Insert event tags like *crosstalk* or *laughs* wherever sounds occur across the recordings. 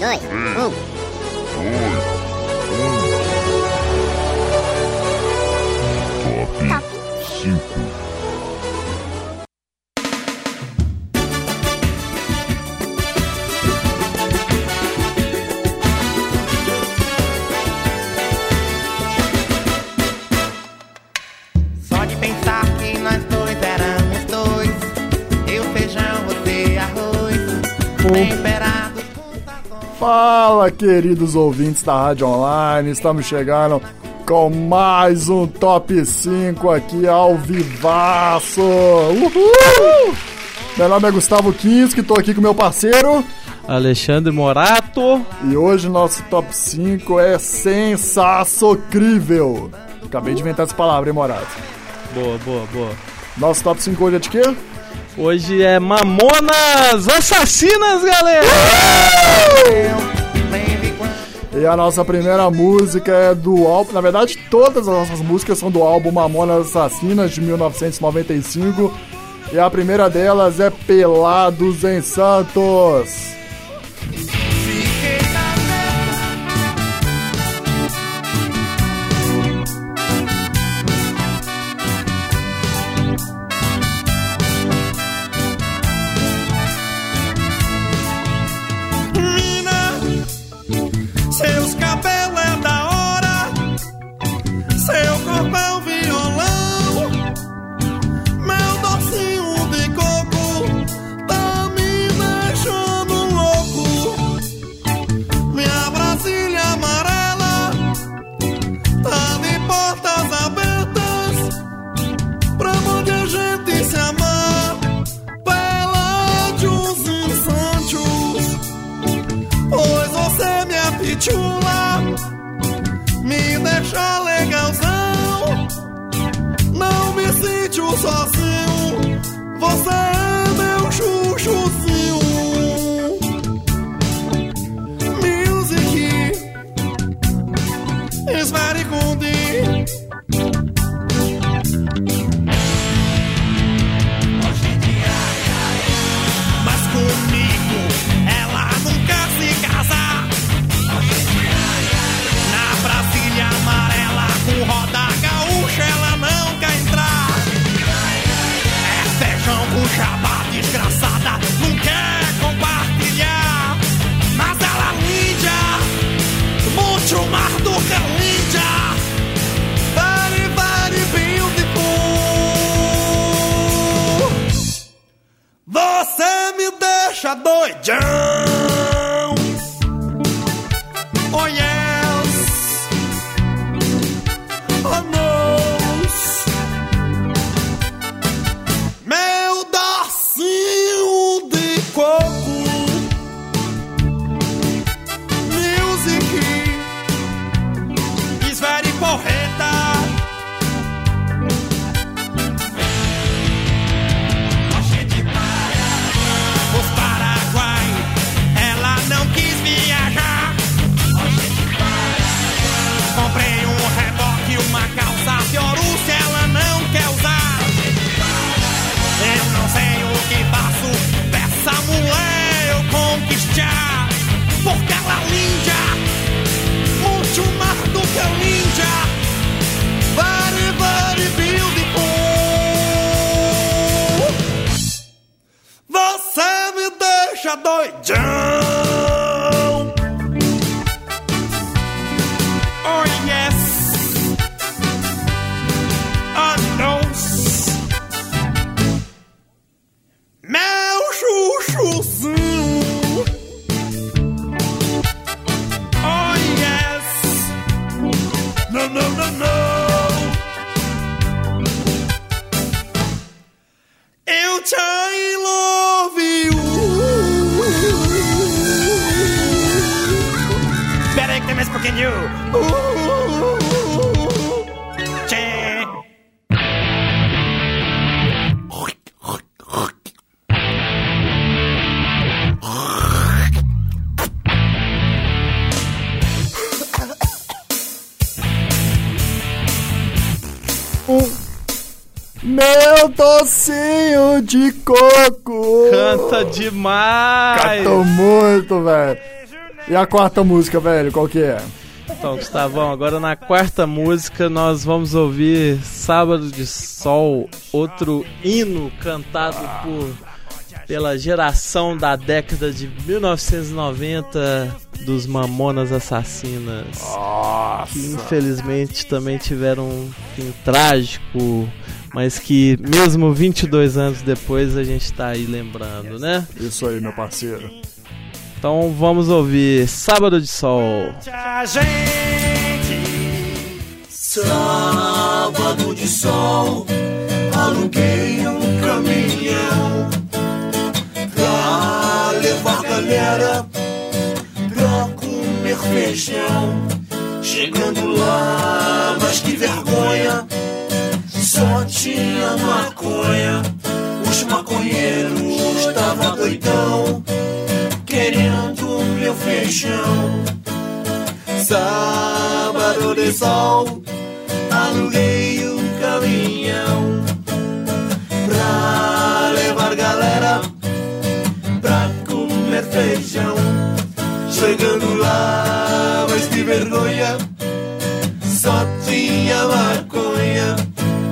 dois, um. Top Fala, queridos ouvintes da Rádio Online, estamos chegando com mais um Top 5 aqui ao vivaço. Uhul! Meu nome é Gustavo Kinski, estou aqui com meu parceiro Alexandre Morato. e hoje nosso Top 5 é sensacioncrível. Acabei de inventar essa palavra, hein, Morato? Boa, boa, boa. Nosso Top 5 hoje é de quê? Hoje é Mamonas Assassinas, galera! E a nossa primeira música é do álbum. Na verdade, todas as nossas músicas são do álbum Mamonas Assassinas de 1995. E a primeira delas é Pelados em Santos. só Um pouquinho. Tchê. Meu docinho de coco. Canta demais! Cantou muito, velho. E a quarta música, velho, qual que é? Então, Gustavão, agora na quarta música nós vamos ouvir Sábado de Sol, outro hino cantado por pela geração da década de 1990 dos Mamonas Assassinas, Nossa. que infelizmente também tiveram um fim trágico, mas que mesmo 22 anos depois a gente tá aí lembrando, né? Isso aí, meu parceiro. Então vamos ouvir Sábado de Sol. Sábado de sol, aluguei um caminhão pra levar galera pra comer feijão. Chegando lá, mas que vergonha, só tinha maconha. Os maconheiros estavam doidão, meu feijão. Sábado de sol, aluguei um caminhão pra levar galera pra comer feijão. Chegando lá, mas que vergonha, só tinha maconha.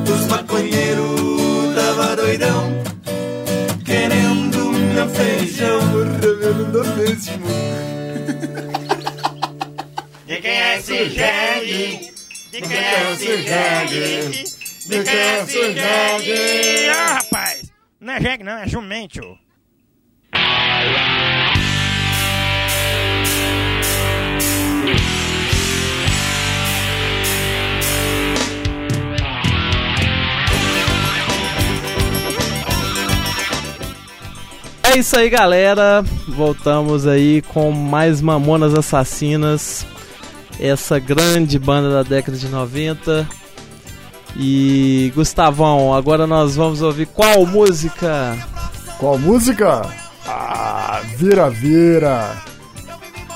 Os maconheiros tava doidão, querendo meu feijão. Mesmo. De quem é esse jegue? De quem é esse jegue? De quem é esse jegue? Ah, rapaz! Não é jegue, não, é jumento. É isso aí, galera. Voltamos aí com mais Mamonas Assassinas. Essa grande banda da década de 90. E Gustavão, agora nós vamos ouvir qual música? Qual música? Ah, vira, vira.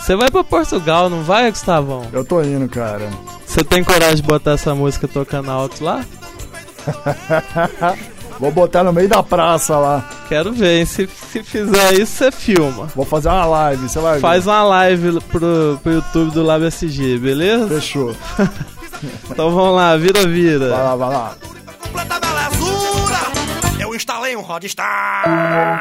Você vai pra Portugal, não vai, Gustavão? Eu tô indo, cara. Você tem coragem de botar essa música tocando alto lá? *laughs* Vou botar no meio da praça lá. Quero ver, hein? Se, se fizer isso, você filma. Vou fazer uma live, você vai ver. Faz uma live pro, pro YouTube do Lab SG, beleza? Fechou. *laughs* Então vamos lá, vira, vira. Vai lá, vai lá. Completa belezura! Eu instalei um Rodstar!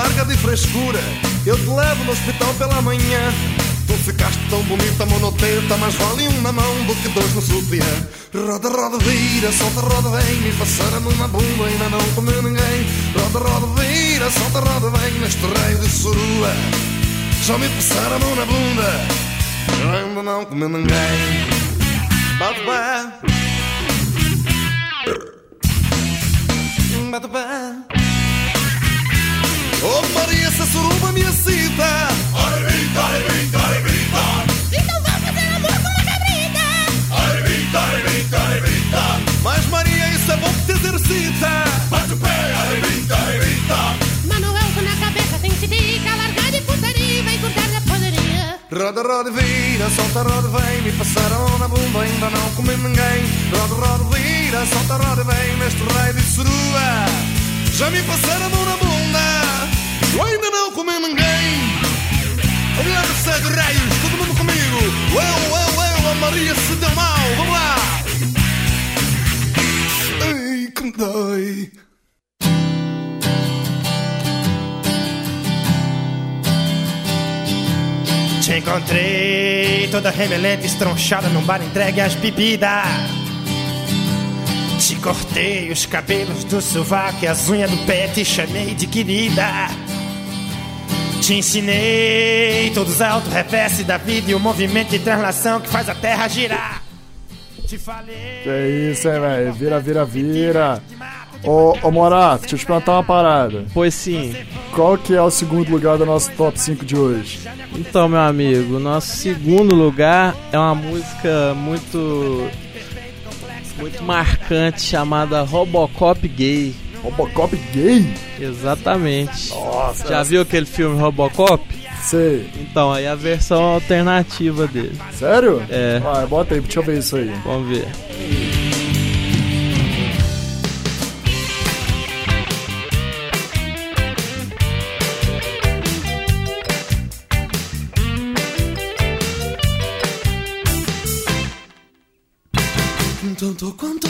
larga de frescura. Eu te levo no hospital pela manhã. Tu ficaste tão bonita, monoteta Mas vale um na mão do que dois no sutiã. Roda, roda, vira, solta, roda, vem Me passaram a mão na bunda, ainda não comeu ninguém. Roda, roda, vira, solta, roda, vem Neste raio de surua. Já me passaram a mão na bunda ainda não comi ninguém. Bate pé. Bate pé Oh Maria, essa suruba me excita Arrebita, arrebita, arrebita Então vamos fazer amor com uma cabrita. Arrebita, arrebita, arrebita Mas Maria, isso é bom que te exercita. Bate o pé, arrebita, arrebita Manuel, com na cabeça tem tica. Largar de putaria e vai cortar na padaria. Roda, roda, vira, solta, roda, vem. Me passaram na bunda, ainda não comi ninguém. Roda, roda, vira, solta, roda, vem. Neste raio de surua. Já me passaram tão mal. Vamos lá. ei, que dói. Te encontrei toda remelente, estronchada num bar entregue às bebidas. Te cortei os cabelos do sovaco e as unhas do pé, te chamei de querida. Te ensinei todos os auto-reverse da vida e o movimento de translação que faz a terra girar. Te falei. Que isso, hein, velho? Vira, vira, vira. Ô, ô Morato, deixa eu te perguntar uma parada. Pois sim. Qual que é o segundo lugar do nosso top 5 de hoje? Então, meu amigo, nosso segundo lugar é uma música muito muito marcante chamada Robocop Gay. Robocop gay? Exatamente. Nossa, Já viu aquele filme Robocop? sei. Então, aí a versão alternativa dele. Sério? É. Vai, bota aí, deixa eu ver isso aí. Vamos ver. Tanto quanto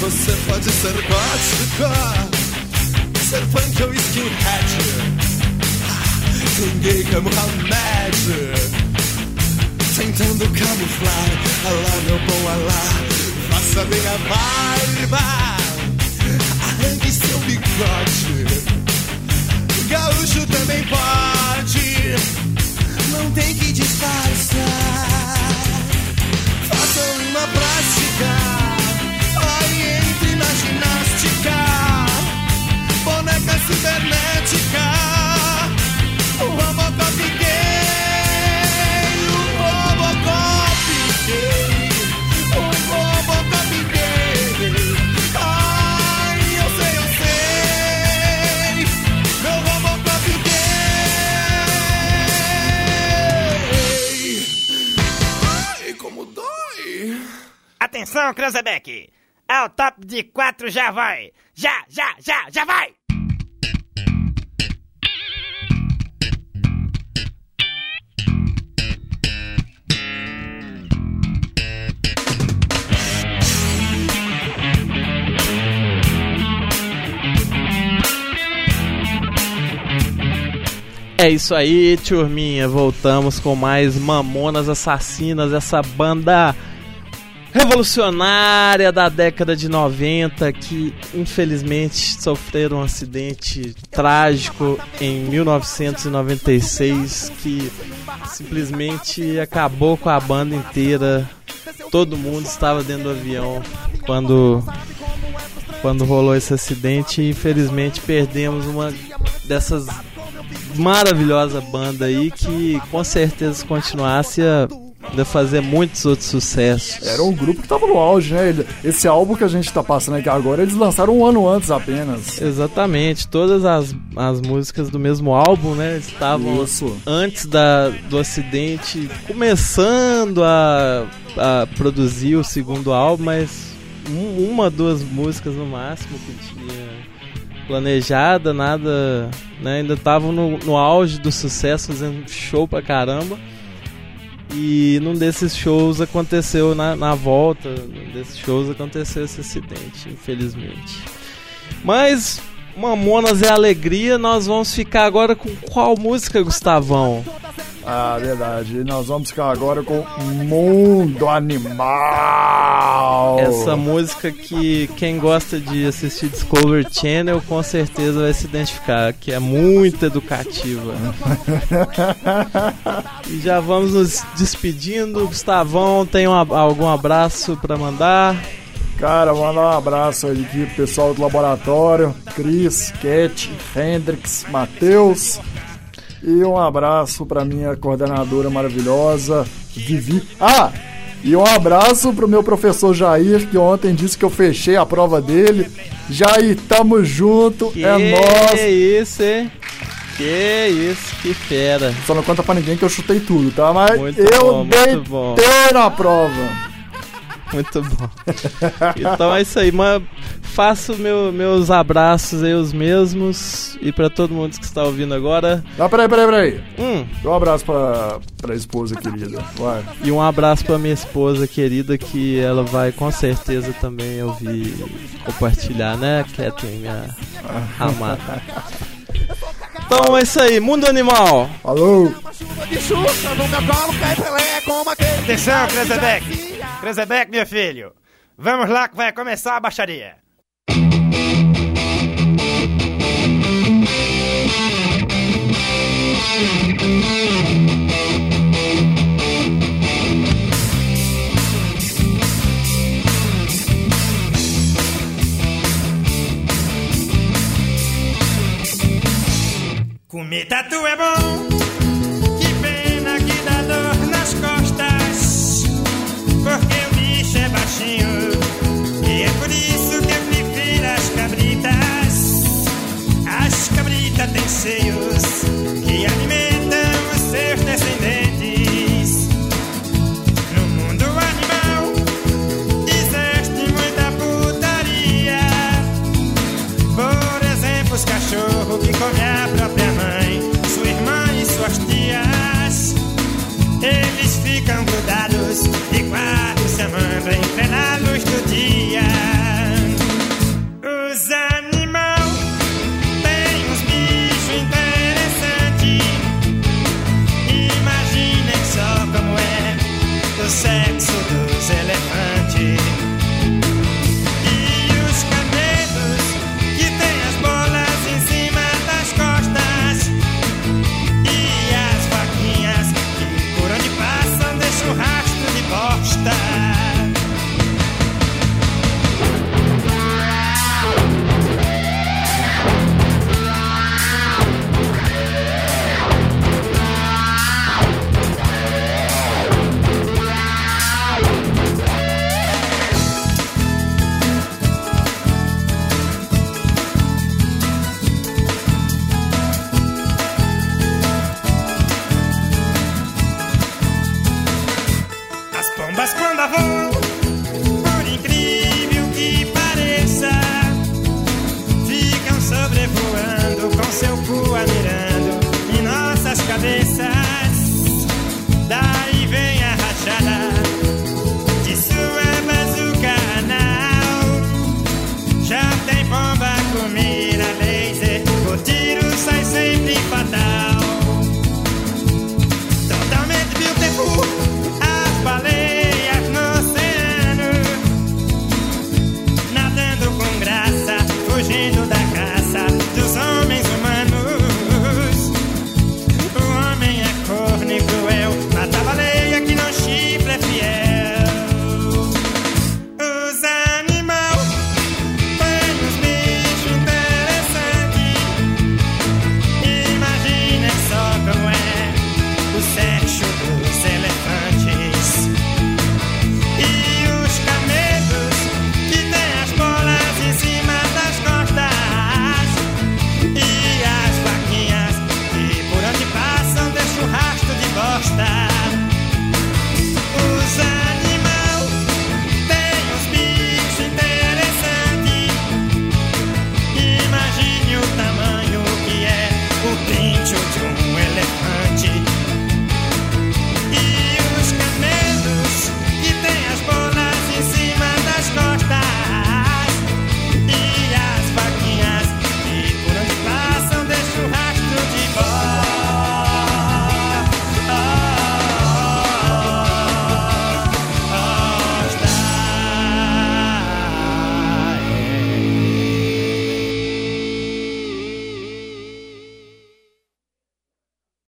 Você pode ser gótica, ser punk ou skinhead. Tem gay como Hamed. Tentando camuflar, alá meu bom alá, faça bem a barba arranque seu bigode. Gaúcho também pode, não tem que disfarçar. Faça uma prática, Cibernética, o Robocop gay, o Robocop gay, o Robocop gay. Ai, eu sei, eu sei, meu Robocop gay. Ai, como dói. Atenção, Cranzebeck! Ao top de quatro já vai! Já, já, já, já vai! É isso aí, turminha. Voltamos com mais Mamonas Assassinas, essa banda revolucionária da década de 90 que infelizmente sofreram um acidente trágico em 1996 que simplesmente acabou com a banda inteira. Todo mundo estava dentro do avião quando quando rolou esse acidente e infelizmente perdemos uma dessas maravilhosa banda aí que com certeza se continuasse ainda fazer muitos outros sucessos. Era um grupo que tava no auge, né? Esse álbum que a gente tá passando aqui agora, eles lançaram um ano antes apenas. Exatamente, todas as, as músicas do mesmo álbum, né? Estavam Isso. antes da, do acidente, começando a, a produzir o segundo álbum, mas um- uma, duas músicas no máximo que tinha planejada, nada. né, ainda estavam no, no auge do sucesso, fazendo show pra caramba. E num desses shows aconteceu, na, na volta, num desses shows aconteceu esse acidente, infelizmente. Mas Mamonas é alegria, nós vamos ficar agora com qual música, Gustavão? Ah, verdade. E nós vamos ficar agora com Mundo Animal. Essa música que quem gosta de assistir Discovery Channel com certeza vai se identificar, que é muito educativa. *laughs* e já vamos nos despedindo. Gustavão, tem um algum abraço pra mandar? Cara, mandar um abraço aí aqui pro pessoal do laboratório, Cris, Cat, Hendrix, Matheus. E um abraço pra minha coordenadora maravilhosa, Vivi. Ah! E um abraço pro meu professor Jair, que ontem disse que eu fechei a prova dele. Jair, tamo junto, Que é nóis. isso, hein? Que isso, que fera. Só não conta pra ninguém que eu chutei tudo, tá? Mas Muito eu bom, muito bom. na prova. Muito bom. Então é isso aí, mas faço meu, meus abraços aí, os mesmos. E pra todo mundo que está ouvindo agora, Ah, peraí, peraí, peraí. hum, Dá um abraço pra, pra esposa querida. Vai. e um abraço pra minha esposa querida, que ela vai com certeza também ouvir compartilhar, né, Kathleen, minha amada. Então é isso aí, Mundo Animal. Falou! Atenção, Krezebeck! Krezebeck, meu filho! Vamos lá que vai começar a baixaria! Comer tatu é bom, que pena que dá dor nas costas, porque o bicho é baixinho, e é por isso que eu prefiro as cabritas. As cabritas têm seios que alimentam os seus descendentes. No mundo animal existe muita putaria. Por exemplo, os cachorros que comem ficam grudados e quatro se amando em plena luz do dia.